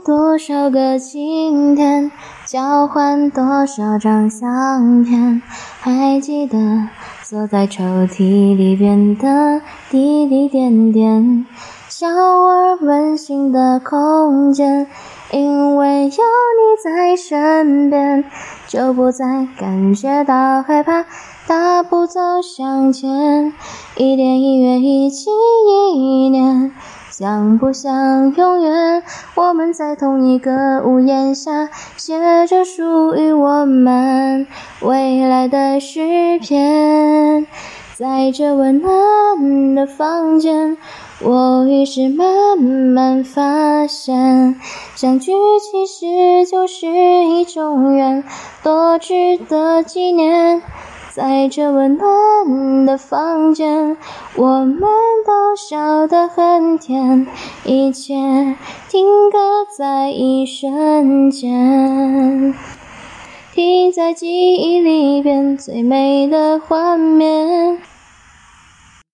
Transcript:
多少个晴天，交换多少张相片？还记得锁在抽屉里边的滴滴点点，小而温馨的空间。因为有你在身边，就不再感觉到害怕，大步走向前，一点一月一季一年。想不想永远，我们在同一个屋檐下，写着属于我们未来的诗篇。在这温暖的房间，我于是慢慢发现，相聚其实就是一种缘，多值得纪念。在这温暖的房间，我们都笑得很甜，一切定格在一瞬间，停在记忆里边最美的画面。